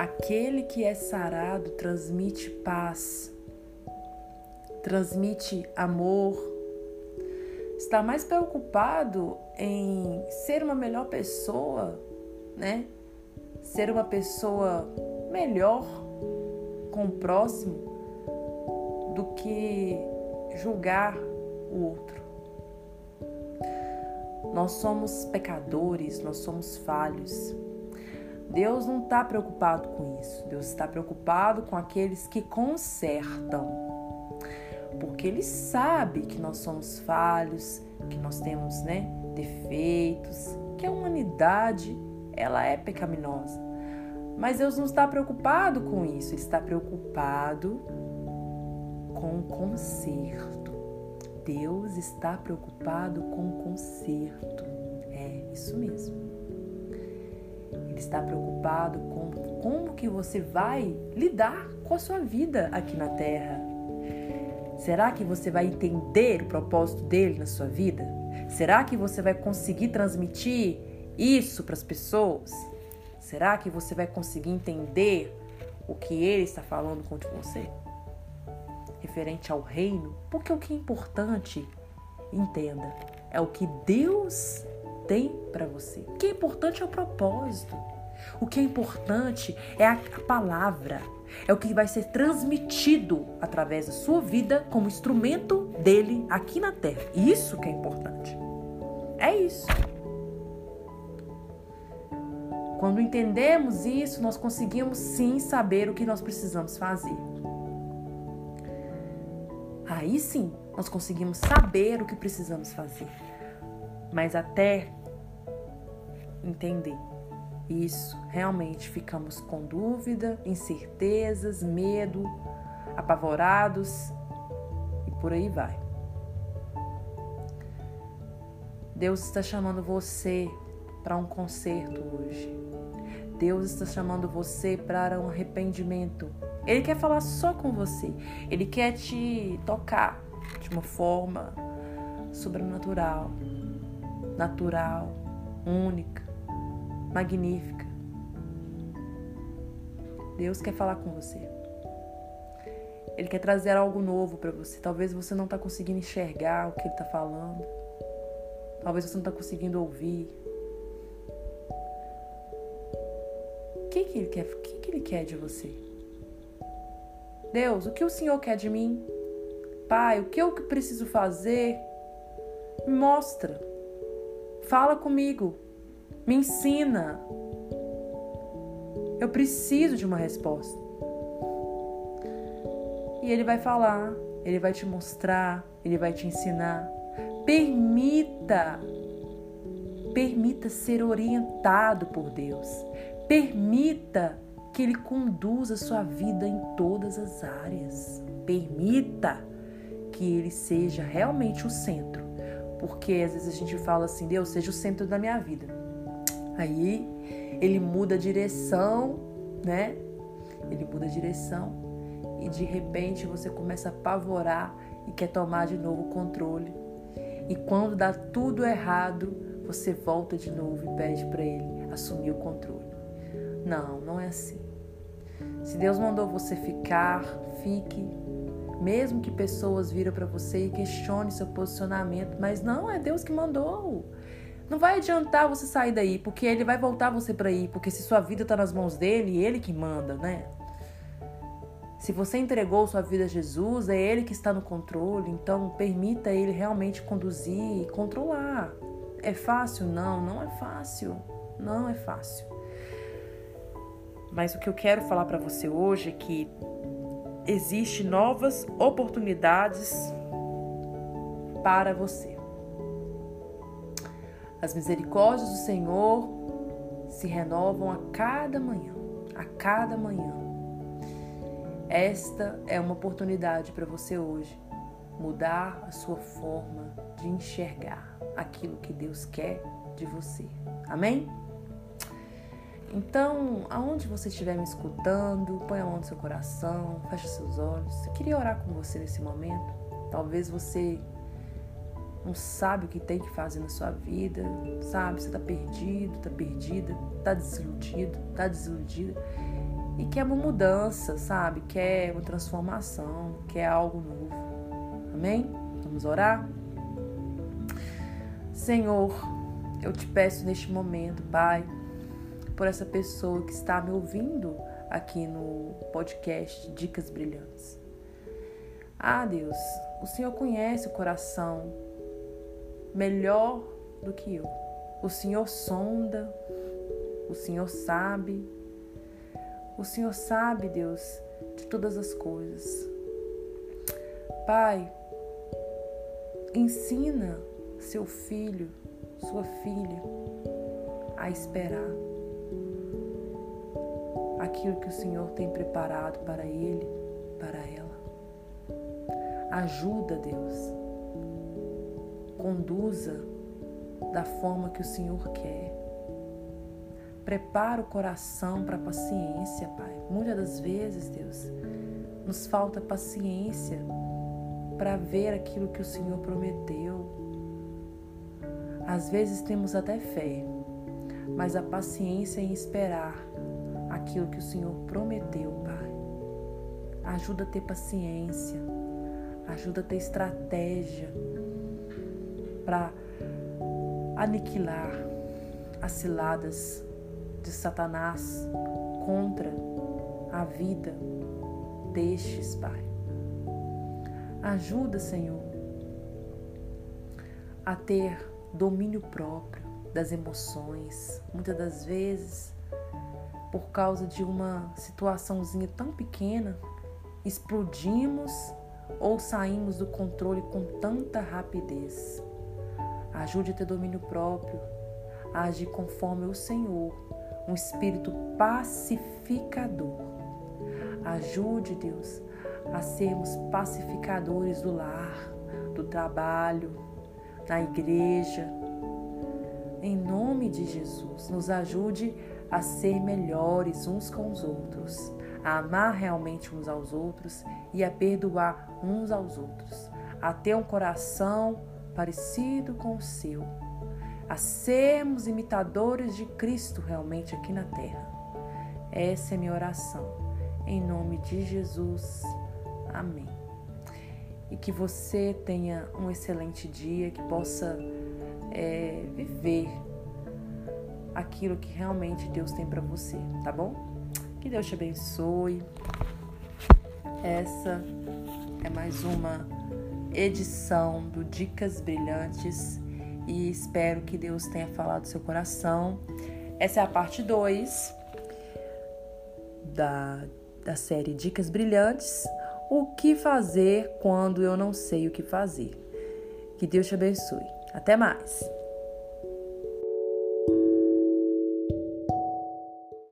Aquele que é sarado transmite paz, transmite amor, está mais preocupado em ser uma melhor pessoa, né? Ser uma pessoa melhor com o próximo do que julgar o outro. Nós somos pecadores, nós somos falhos. Deus não está preocupado com isso. Deus está preocupado com aqueles que consertam. Porque Ele sabe que nós somos falhos, que nós temos né, defeitos, que a humanidade ela é pecaminosa. Mas Deus não está preocupado com isso, Ele está preocupado com o conserto. Deus está preocupado com o conserto. É isso mesmo. Está preocupado com como que você vai lidar com a sua vida aqui na Terra. Será que você vai entender o propósito dele na sua vida? Será que você vai conseguir transmitir isso para as pessoas? Será que você vai conseguir entender o que ele está falando com você? Referente ao reino, porque o que é importante, entenda, é o que Deus tem para você. O que é importante é o propósito. O que é importante é a palavra, é o que vai ser transmitido através da sua vida como instrumento dele aqui na terra. Isso que é importante. É isso. Quando entendemos isso, nós conseguimos sim saber o que nós precisamos fazer. Aí sim, nós conseguimos saber o que precisamos fazer. Mas até entender isso, realmente ficamos com dúvida, incertezas, medo, apavorados e por aí vai. Deus está chamando você para um concerto hoje. Deus está chamando você para um arrependimento. Ele quer falar só com você. Ele quer te tocar de uma forma sobrenatural, natural, única magnífica. Deus quer falar com você. Ele quer trazer algo novo para você. Talvez você não está conseguindo enxergar o que ele está falando. Talvez você não está conseguindo ouvir. O que, que ele quer? O que, que ele quer de você? Deus, o que o Senhor quer de mim? Pai, o que eu preciso fazer? Me mostra. Fala comigo. Me ensina. Eu preciso de uma resposta. E ele vai falar, ele vai te mostrar, ele vai te ensinar. Permita, permita ser orientado por Deus. Permita que Ele conduza a sua vida em todas as áreas. Permita que Ele seja realmente o centro. Porque às vezes a gente fala assim, Deus, seja o centro da minha vida. Aí ele muda a direção, né? Ele muda a direção e de repente você começa a apavorar e quer tomar de novo o controle. E quando dá tudo errado, você volta de novo e pede para ele assumir o controle. Não, não é assim. Se Deus mandou você ficar, fique. Mesmo que pessoas viram para você e questione seu posicionamento, mas não é Deus que mandou. Não vai adiantar você sair daí, porque ele vai voltar você para ir, porque se sua vida está nas mãos dele, ele que manda, né? Se você entregou sua vida a Jesus, é ele que está no controle, então permita ele realmente conduzir e controlar. É fácil? Não, não é fácil. Não é fácil. Mas o que eu quero falar para você hoje é que existe novas oportunidades para você. As misericórdias do Senhor se renovam a cada manhã, a cada manhã. Esta é uma oportunidade para você hoje mudar a sua forma de enxergar aquilo que Deus quer de você. Amém? Então, aonde você estiver me escutando, põe a mão no seu coração, feche seus olhos. Eu queria orar com você nesse momento. Talvez você não sabe o que tem que fazer na sua vida, sabe? Você está perdido, está perdida, está desiludido, está desiludida. e quer uma mudança, sabe? Quer uma transformação, quer algo novo. Amém? Vamos orar? Senhor, eu te peço neste momento, Pai, por essa pessoa que está me ouvindo aqui no podcast Dicas Brilhantes. Ah, Deus, o Senhor conhece o coração melhor do que eu. O Senhor sonda, o Senhor sabe. O Senhor sabe, Deus, de todas as coisas. Pai, ensina seu filho, sua filha a esperar aquilo que o Senhor tem preparado para ele, para ela. Ajuda, Deus. Conduza da forma que o Senhor quer. Prepara o coração para a paciência, Pai. Muitas das vezes, Deus, nos falta paciência para ver aquilo que o Senhor prometeu. Às vezes temos até fé, mas a paciência em esperar aquilo que o Senhor prometeu, Pai. Ajuda a ter paciência, ajuda a ter estratégia para aniquilar as ciladas de Satanás contra a vida destes, Pai. Ajuda, Senhor, a ter domínio próprio das emoções. Muitas das vezes, por causa de uma situaçãozinha tão pequena, explodimos ou saímos do controle com tanta rapidez. Ajude a ter domínio próprio, a agir conforme o Senhor, um espírito pacificador. Ajude, Deus, a sermos pacificadores do lar, do trabalho, na igreja. Em nome de Jesus, nos ajude a ser melhores uns com os outros, a amar realmente uns aos outros e a perdoar uns aos outros, a ter um coração parecido com o seu, a sermos imitadores de Cristo realmente aqui na terra. Essa é minha oração. Em nome de Jesus. Amém. E que você tenha um excelente dia, que possa é, viver aquilo que realmente Deus tem para você, tá bom? Que Deus te abençoe. Essa é mais uma edição do Dicas Brilhantes e espero que Deus tenha falado seu coração. Essa é a parte 2 da, da série Dicas Brilhantes. O que fazer quando eu não sei o que fazer? Que Deus te abençoe. Até mais!